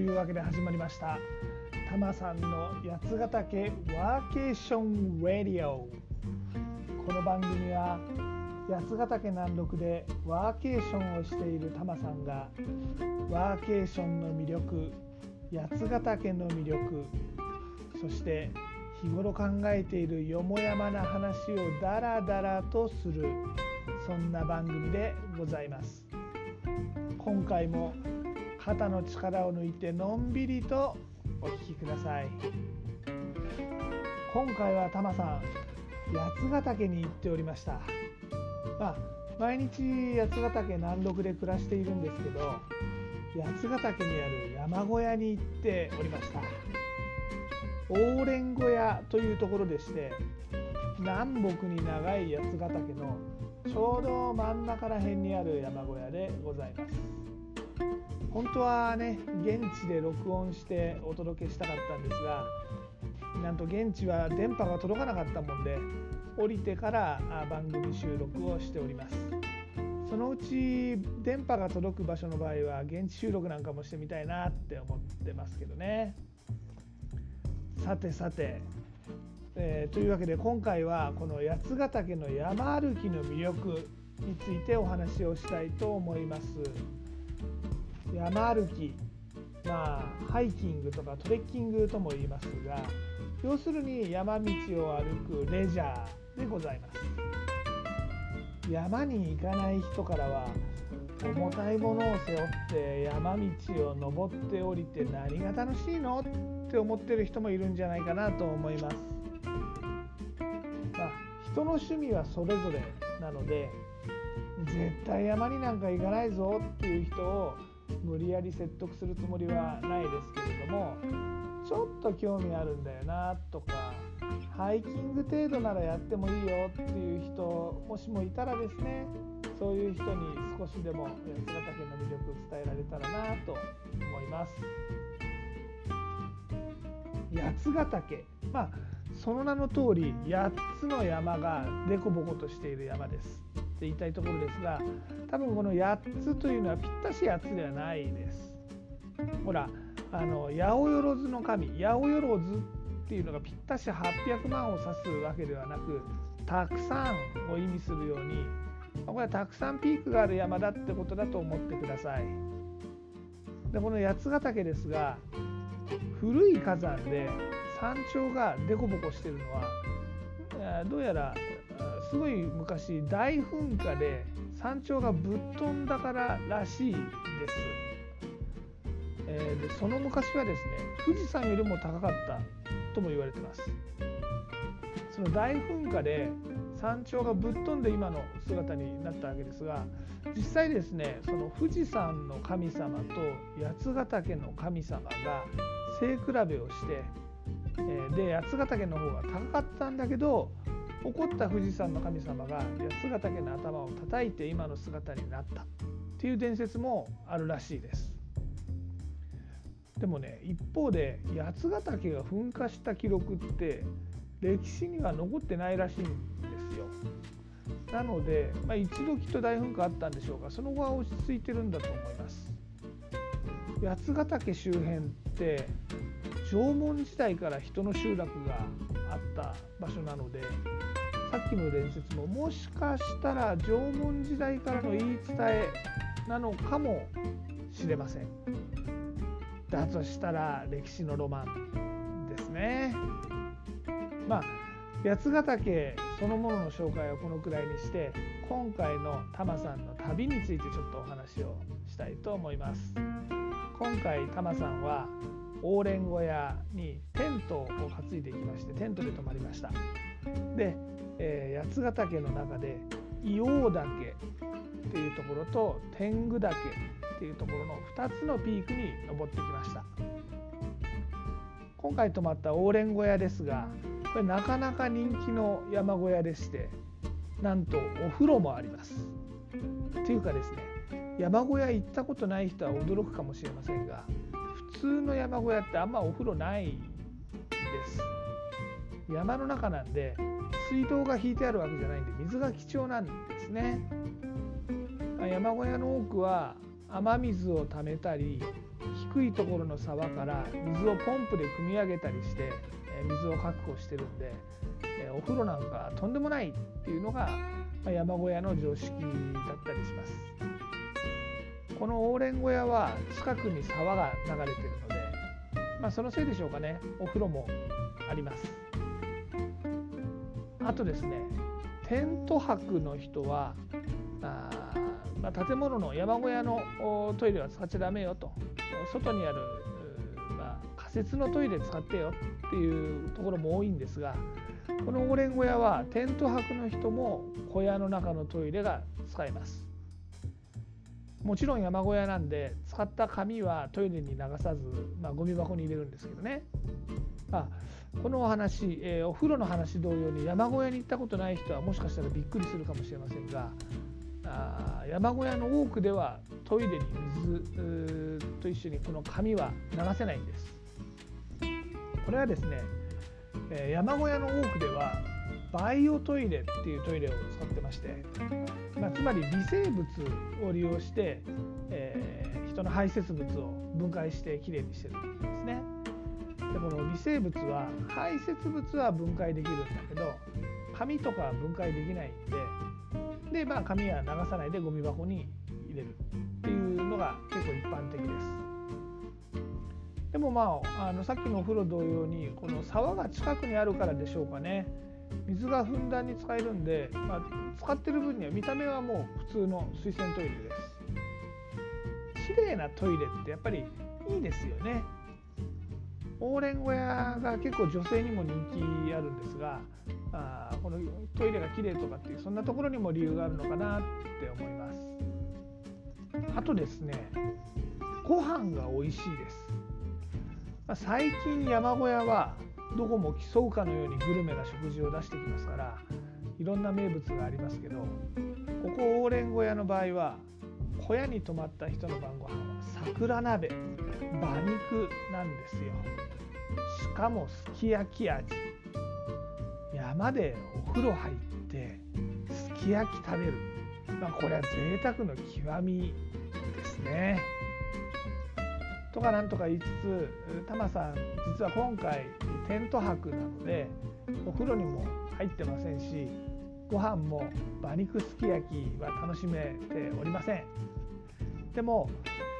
いうわけで始まりました。たまさんの八ヶ岳ワーケーションラディオ。この番組は八ヶ岳南麓でワーケーションをしているたまさんがワーケーションの魅力八ヶ岳の魅力そして日頃考えているよもやまな話をダラダラとするそんな番組でございます。今回も肩の力を抜いてのんびりとお聞きください。今回はタマさん八ヶ岳に行っておりました。まあ毎日八ヶ岳南麓で暮らしているんですけど八ヶ岳にある山小屋に行っておりました。大連小屋というところでして南北に長い八ヶ岳のちょうど真ん中ら辺にある山小屋でございます。本当はね現地で録音してお届けしたかったんですがなんと現地は電波が届かなかったもんで降りてから番組収録をしております。そのうち電波が届く場所の場合は現地収録なんかもしてみたいなって思ってますけどね。さてさて、えー、というわけで今回はこの八ヶ岳の山歩きの魅力についてお話をしたいと思います。山歩きまあハイキングとかトレッキングとも言いますが要するに山道を歩くレジャーでございます山に行かない人からは重たいものを背負って山道を登って降りて何が楽しいの？って思ってる人もいるんじゃないかなと思います。まあ、人の趣味はそれぞれなので絶対山になんか行かないぞっていう人を無理やり説得するつもりはないですけれどもちょっと興味あるんだよなとかハイキング程度ならやってもいいよっていう人もしもいたらですねそういう人に少しでも八ヶ岳の魅力伝えられたらなと思います。八ヶ岳まあその名の通り8つの山が凸凹としている山ですって言いたいところですが多分この8つというのはぴったし8つではないです。ほらあの八百万の神八百万っていうのがぴったし800万を指すわけではなくたくさんを意味するようにこれはたくさんピークがある山だってことだと思ってください。でこの八ヶ岳ですが古い火山で山頂が凸凹してるのはどうやらすごい昔大噴火で山頂がぶっ飛んだかららしいです。えー、でその昔はですね富士山よりも高かったとも言われてます。その大噴火で山頂がぶっ飛んで今の姿になったわけですが実際ですねその富士山の神様と八ヶ岳の神様が背比べをして、えで八ヶ岳の方が高かったんだけど怒った富士山の神様が八ヶ岳の頭を叩いて今の姿になったっていう伝説もあるらしいです。でもね一方で八ヶ岳が噴火した記録って歴史には残ってないらしいんですよ。なので、まあ、一度きっと大噴火あったんでしょうがその後は落ち着いてるんだと思います。八ヶ岳周辺って縄文時代から人の集落があった場所なのでさっきの伝説ももしかしたら縄文時代からの言い伝えなのかもしれません。だとしたら歴史のロマンですね。まあ八ヶ岳そのものの紹介はこのくらいにして今回のタマさんの旅についてちょっとお話をしたいと思います。今回タマさんはオーレン小屋にテントを担いでいきましてテントで泊まりました。で、えー、八ヶ岳の中で硫黄岳っていうところと天狗岳っていうところの2つのピークに登ってきました。今回泊まったオーレン小屋ですがこれなかなか人気の山小屋でしてなんとお風呂もあります。っていうかですね山小屋行ったことない人は驚くかもしれませんが普通の山小屋ってあんまお風呂ないです。山の中なんで水道が引いてあるわけじゃないんで水が貴重なんですね。山小屋の多くは雨水を貯めたり低いところの沢から水をポンプで汲み上げたりして水を確保してるんでお風呂なんかとんでもないっていうのが山小屋の常識だったりします。このオーレン小屋は近くに沢が流れてるので、まあ、そのせいでしょうかね。お風呂もあります。あとですねテント泊の人はあ、まあ、建物の山小屋のトイレは使っちゃダメよと。外にある、まあ、仮設のトイレ使ってよっていうところも多いんですがこのオーレン小屋はテント泊の人も小屋の中のトイレが使えます。もちろん山小屋なんで使った紙はトイレに流さず、まあ、ゴミ箱に入れるんですけどね、あ、このお話、えー、お風呂の話同様に山小屋に行ったことない人はもしかしたらびっくりするかもしれませんがあ山小屋の多くではトイレに水と一緒にこの紙は流せないんです。これはですねえ山小屋の多くではバイオトイレっていうトイレを使ってまして、つまり微生物を利用して、えー、人の排泄物を分解してきれいにしてるんですね。でこの微生物は排泄物は分解できるんだけど紙とかは分解できないんでで、まあ、紙は流さないでゴミ箱に入れるっていうのが結構一般的です。でもまああのさっきのお風呂同様にこの沢が近くにあるからでしょうかね水がふんだんに使えるんで、まあ、使ってる分には見た目はもう普通の水洗トイレです。綺麗なトイレってやっぱりいいですよね。オーレン小屋が結構女性にも人気あるんですがあこのトイレが綺麗とかっていうそんなところにも理由があるのかなって思います。あとですねご飯が美味しいです。まあ、最近山小屋はどこも競うかのようにグルメな食事を出してきますからいろんな名物がありますけどここオーレン小屋の場合は小屋に泊まった人の晩ご飯は桜鍋馬肉なんですよ。しかもすき焼き味。山でお風呂入ってすき焼き食べる、まあ、これは贅沢の極みですね。とかなんとか言いつつタマさん実は今回テント泊なのでお風呂にも入ってませんしご飯も馬肉すき焼きは楽しめておりません。でも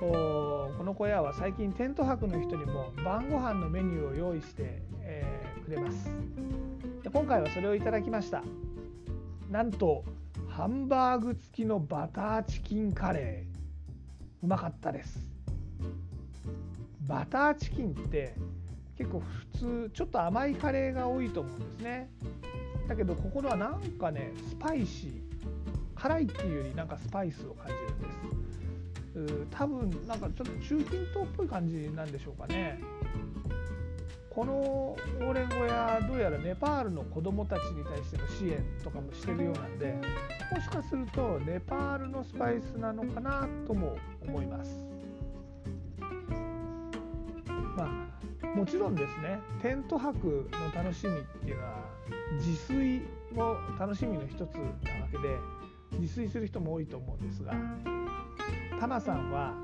この小屋は最近テント泊の人にも晩ご飯のメニューを用意して、えー、くれます。で今回はそれをいただきました。なんとハンバーグ付きのバターチキンカレー。うまかったです。バターチキンって結構普通ちょっと甘いカレーが多いと思うんですね。だけどここのはなんかねスパイシー辛いっていうよりなんかスパイスを感じるんです。多分なんかちょっと中近東っぽい感じなんでしょうかね。このオーレン小屋どうやらネパールの子どもたちに対しての支援とかもしてるようなんでもしかするとネパールのスパイスなのかなとも思います。まもちろんですねテント泊の楽しみっていうのは自炊も楽しみの一つなわけで自炊する人も多いと思うんですがタマさんは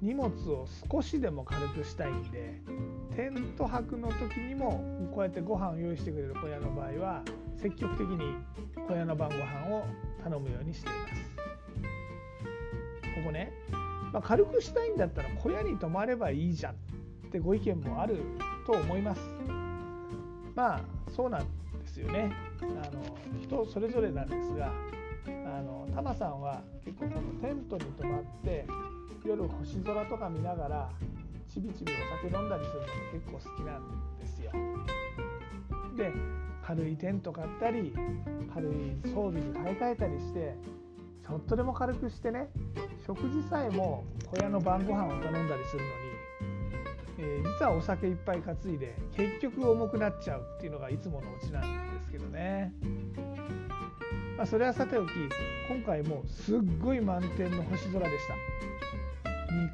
荷物を少しでも軽くしたいんでテント泊の時にもこうやってご飯を用意してくれる小屋の場合は積極的に小屋の晩ご飯を頼むようにしています。ここね、まあ、軽くしたいんだったら小屋に泊まればいいじゃん。てご意見もあると思います。まあそうなんですよね。あの人それぞれなんですが、あのタマさんは結構このテントに泊まって夜星空とか見ながらちびちびお酒飲んだりするのが結構好きなんですよ。で軽いテント買ったり軽い装備に買い替えたりしてちょっとでも軽くしてね食事さえも小屋の晩ご飯を頼んだりするのにえー、実はお酒いっぱい担いで結局重くなっちゃうっていうのがいつものオチなんですけどね。まあ、それはさておき今回もすっごい満天の星空でした。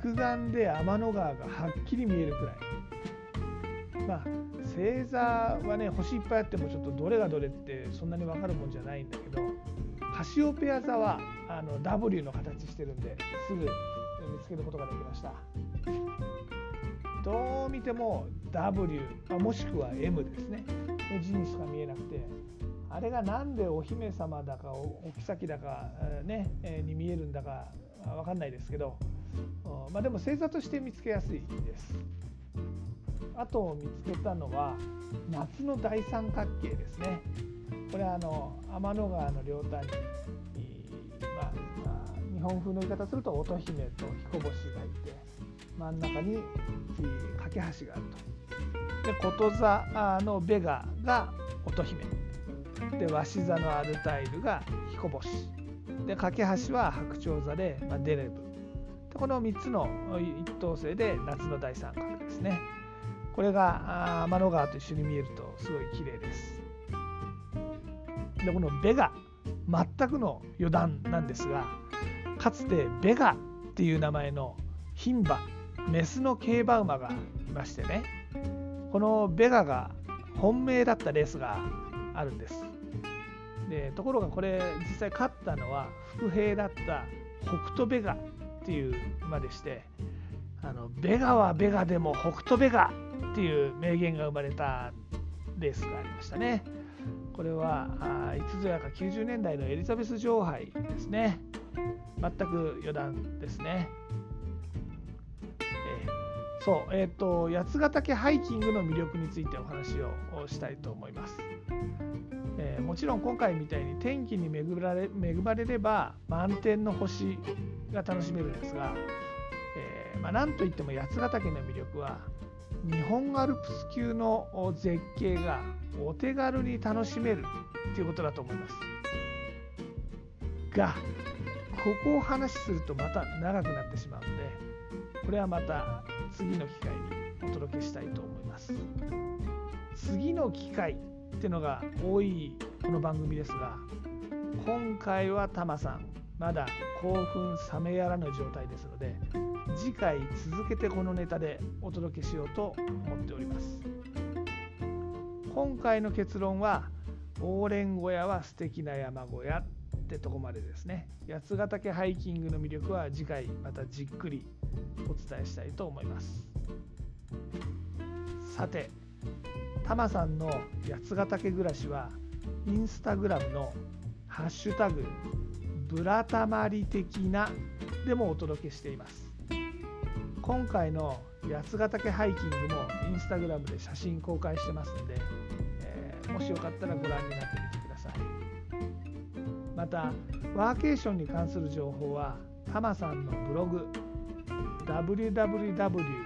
肉眼で天の川がはっきり見えるくらい。まあ星座はね星いっぱいあってもちょっとどれがどれってそんなに分かるもんじゃないんだけどカシオペア座はあの W の形してるんですぐ見つけることができました。どう見ても W もしくは M ですねの字にしか見えなくてあれが何でお姫様だかお妃だか、ね、に見えるんだか分かんないですけど、まあ、でも星座として見つけやすいです。あと見つけたのは夏の大三角形ですね。これはあの天の川の両端に、まあ、日本風の言い方すると乙姫と彦星がいて真ん中に架け橋があると。でこと座のベガが乙姫。で鷲座のアルタイルが彦星。で架け橋は白鳥座で、まあ、デレブ。でこの3つの一等星で夏の大三角ですね。これが天の川と一緒に見えるとすごい綺麗です。でこのベガ全くの余談なんですがかつてベガっていう名前の牝馬メスの競馬馬がいましてねこのベガが本命だったレースがあるんですでところがこれ実際勝ったのは伏兵だった北斗ベガっていう馬でしてあのベガはベガでも北斗ベガっていう名言が生まれたレースがありましたね。これはいつぞやか90年代のエリザベス女王杯ですね。全く余談ですね。えー、そう、えっ、ー、と、八ヶ岳ハイキングの魅力についてお話をしたいと思います。えー、もちろん今回みたいに天気に恵まれ恵まれれば満天の星が楽しめるんですが、えー、まあ、なんといっても八ヶ岳の魅力は日本アルプス級の絶景がお手軽に楽しめるっていうことだと思います。がここを話しするとまた長くなってしまうのでこれはまた次の機会にお届けしたいと思います。次の機会ってのが多いこの番組ですが今回はタマさんまだ興奮冷めやらぬ状態ですので次回続けてこのネタでお届けしようと思っております今回の結論はオーレン小屋は素敵な山小屋ってとこまでですね。八ヶ岳ハイキングの魅力は次回またじっくりお伝えしたいと思います。さてタマさんの八ヶ岳暮らしはインスタグラムのハッシュタグブラタマリ的なでもお届けしています。今回の八ヶ岳ハイキングもインスタグラムで写真公開してますんで、えー、もしよかったらご覧になってみてくださいまたワーケーションに関する情報はタマさんのブログ www.tmr-llc.jp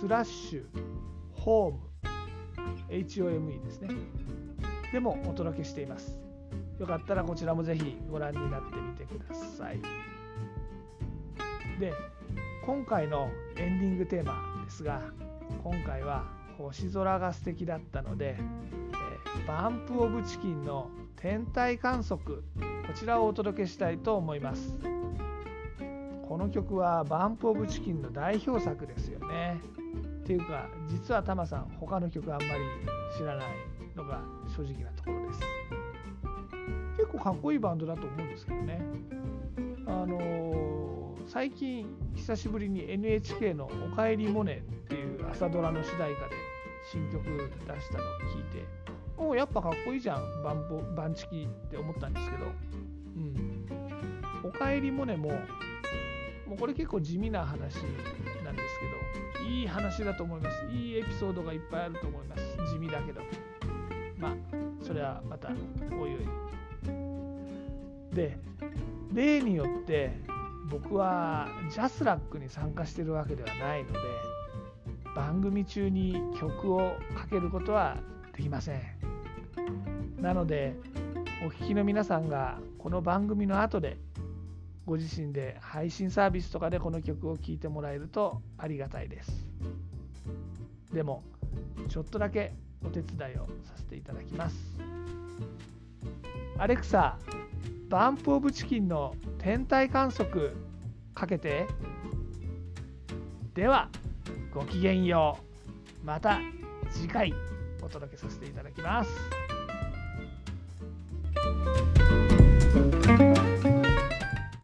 スラッシュホーム HOME ですね。でもお届けしています。よかったらこちらもぜひご覧になってみてください。で今回のエンディングテーマですが今回は星空が素敵だったので、えバンプ・オブ・チキンの天体観測こちらをお届けしたいと思います。この曲はバンプ・オブ・チキンの代表作ですよね。っていうか実はタマさん他の曲あんまり知らないのが正直なところです。結構かっこいいバンドだと思うんですけどね。あのー、最近久しぶりに NHK の「おかえりモネ」っていう朝ドラの主題歌で新曲出したのを聞いておやっぱかっこいいじゃんバンポバンチキって思ったんですけどうんおかえりモネももうこれ結構地味な話なんですけどいい話だと思います。いいエピソードがいっぱいあると思います。地味だけど。まあ、それはまた、おいおい。で、例によって、僕はジャスラックに参加してるわけではないので、番組中に曲をかけることはできません。なので、お聴きの皆さんがこの番組の後でご自身で配信サービスとかでこの曲を聴いてもらえるとありがたいですでもちょっとだけお手伝いをさせていただきますアレクサバンプオブチキンの天体観測かけてではごきげんようまた次回お届けさせていただきます。